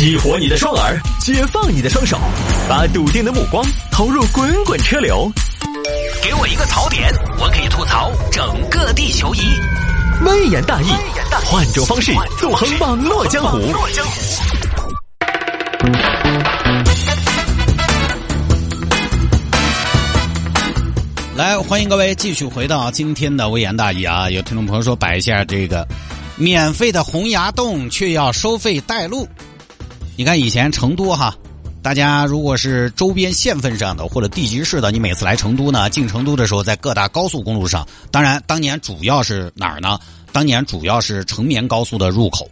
激活你的双耳，解放你的双手，把笃定的目光投入滚滚车流。给我一个槽点，我可以吐槽整个地球仪。微言大义，换种方式纵横网络江湖。来，欢迎各位继续回到今天的微言大义啊！有听众朋友说摆一下这个免费的洪崖洞，却要收费带路。你看以前成都哈，大家如果是周边县份上的或者地级市的，你每次来成都呢，进成都的时候，在各大高速公路上，当然当年主要是哪儿呢？当年主要是成绵高速的入口。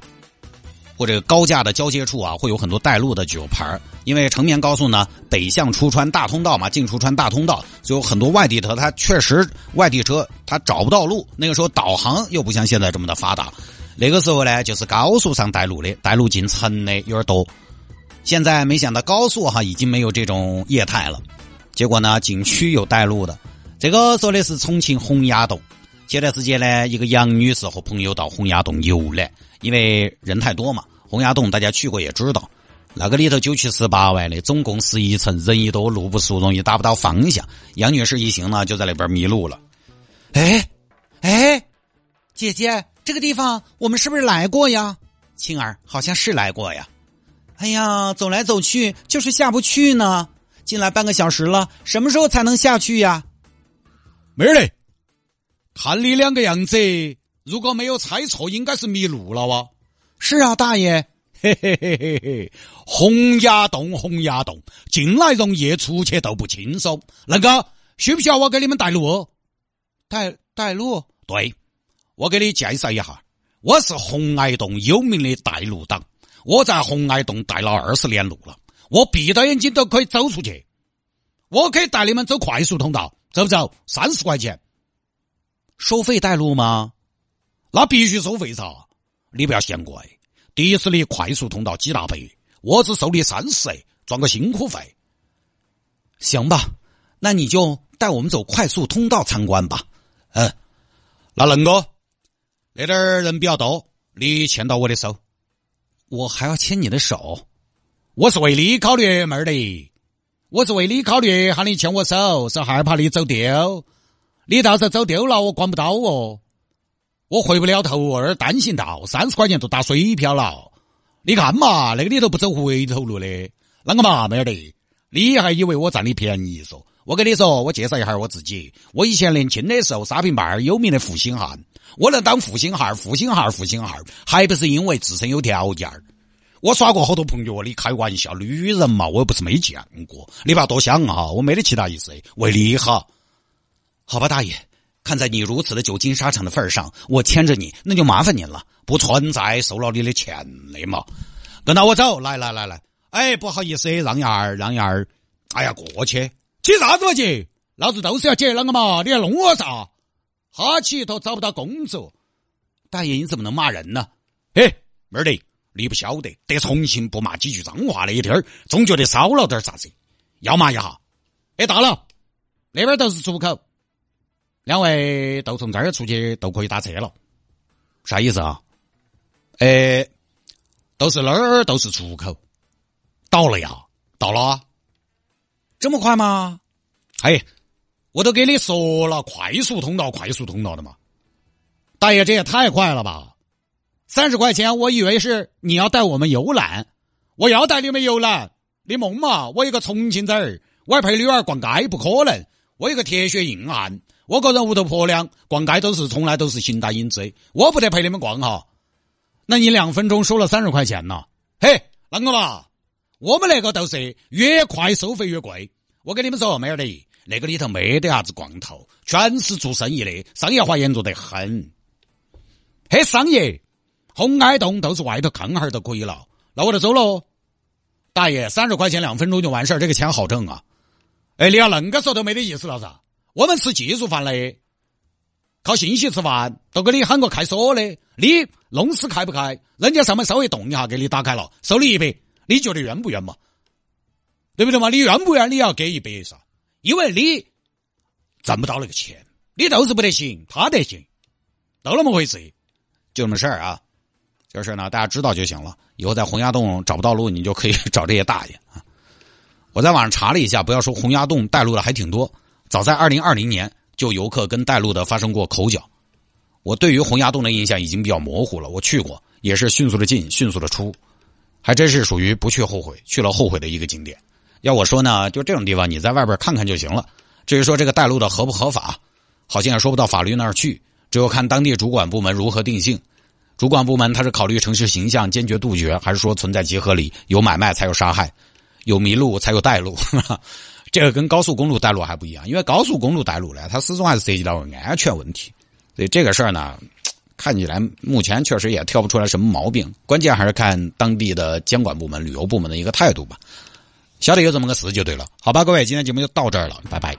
或者高架的交接处啊，会有很多带路的酒牌因为成绵高速呢，北向出川大通道嘛，进出川大通道，就有很多外地车，它确实外地车它找不到路。那个时候导航又不像现在这么的发达，那个时候呢，就是高速上带路的，带路进城的有点多。现在没想到高速哈已经没有这种业态了，结果呢，景区有带路的。这个说的是重庆洪崖洞。前段时间呢，一个杨女士和朋友到洪崖洞游览，因为人太多嘛。洪崖洞大家去过也知道，那个里头九曲十八弯的，总共十一层，人一多，路不熟，容易打不到方向。杨女士一行呢，就在那边迷路了。哎，哎，姐姐，这个地方我们是不是来过呀？青儿，好像是来过呀。哎呀，走来走去就是下不去呢。进来半个小时了，什么时候才能下去呀？妹儿嘞。看你两个样子，如果没有猜错，应该是迷路了哇！是啊，大爷，嘿嘿嘿嘿嘿，洪崖洞，洪崖洞，进来容易，出去都不轻松。那个，需不需要我给你们带路？带带路？对，我给你介绍一下，我是红崖洞有名的带路党，我在红崖洞带了二十年路了，我闭着眼睛都可以走出去。我可以带你们走快速通道，走不走？三十块钱。收费带路吗？那必须收费噻！你不要嫌贵，迪士尼快速通道几大倍，我只收你三十，赚个辛苦费。行吧，那你就带我们走快速通道参观吧。嗯，那能哥，那点儿人比较多，你牵到我的手，我还要牵你的手。我是为你考虑，妹儿的，我是为你考虑，喊你牵我手，是害怕你走丢。你到时候走丢了，我管不到哦，我回不了头，儿单行道，三十块钱都打水漂了。你看嘛，那个里头不走回头路的，啷个嘛，妹儿的？你还以为我占你便宜嗦？我跟你说，我介绍一下我自己。我以前年轻的时候，沙坪坝有名的负心汉，我能当负心汉，负心汉，负心汉，还不是因为自身有条件我耍过好多朋友，你开玩笑，女人嘛，我又不是没见过，你不要多想哈，我没得其他意思，为你好。好吧，大爷，看在你如此的久经沙场的份上，我牵着你，那就麻烦您了。不存在收了你的钱的嘛，跟着我走，来来来来，哎，不好意思，让一下，让一下，哎呀，过去，起啥子嘛起？老子都是要接啷个嘛？你要弄我啥？哈起一头找不到工作，大爷你怎么能骂人呢？嘿，妹儿的，你不晓得，在重庆不骂几句脏话那一天儿，总觉得少了点啥子，要骂一下。哎，到了，那边都是出口。两位都从这儿出去都可以打车了，啥意思啊？哎，都是那儿都是出口，到了呀，到了，这么快吗？哎，我都给你说了，快速通道，快速通道的嘛。大爷，这也太快了吧！三十块钱，我以为是你要带我们游览，我要带你们游览，你梦嘛？我一个重庆仔儿，我还陪女儿逛街，不可能。我一个铁血硬汉。我个人屋头婆娘逛街都是从来都是形单影只，我不得陪你们逛哈。那你两分钟收了三十块钱呢？嘿，啷个嘛？我们那个都是越快收费越贵。我跟你们说，妹儿的，那个里头没得啥子光头，全是做生意的，商业化严重得很。嘿，商业，红崖洞都是外头看哈就可以了。那我就走喽。大爷，三十块钱两分钟就完事儿，这个钱好挣啊。哎，你要恁个说都没得意思了噻。我们吃技术饭的，靠信息吃饭，都给你喊个开锁的，你弄死开不开？人家上面稍微动一下，给你打开了，收你一百，你觉得冤不冤嘛？对不对嘛？你冤不冤？你要给一百噻，因为你挣不到那个钱，你都是不得行，他得行，都那么回事，就那么事儿啊。这事呢，大家知道就行了。以后在洪崖洞找不到路，你就可以找这些大爷啊。我在网上查了一下，不要说洪崖洞带路的还挺多。早在二零二零年，就游客跟带路的发生过口角。我对于洪崖洞的印象已经比较模糊了。我去过，也是迅速的进，迅速的出，还真是属于不去后悔，去了后悔的一个景点。要我说呢，就这种地方，你在外边看看就行了。至于说这个带路的合不合法，好像也说不到法律那儿去，只有看当地主管部门如何定性。主管部门他是考虑城市形象，坚决杜绝，还是说存在结合里有买卖才有杀害，有迷路才有带路？这个跟高速公路带路还不一样，因为高速公路带路呢，它始终还是涉及到安全问题。所以这个事儿呢，看起来目前确实也挑不出来什么毛病，关键还是看当地的监管部门、旅游部门的一个态度吧。晓得有这么个事就对了，好吧，各位，今天节目就到这儿了，拜拜。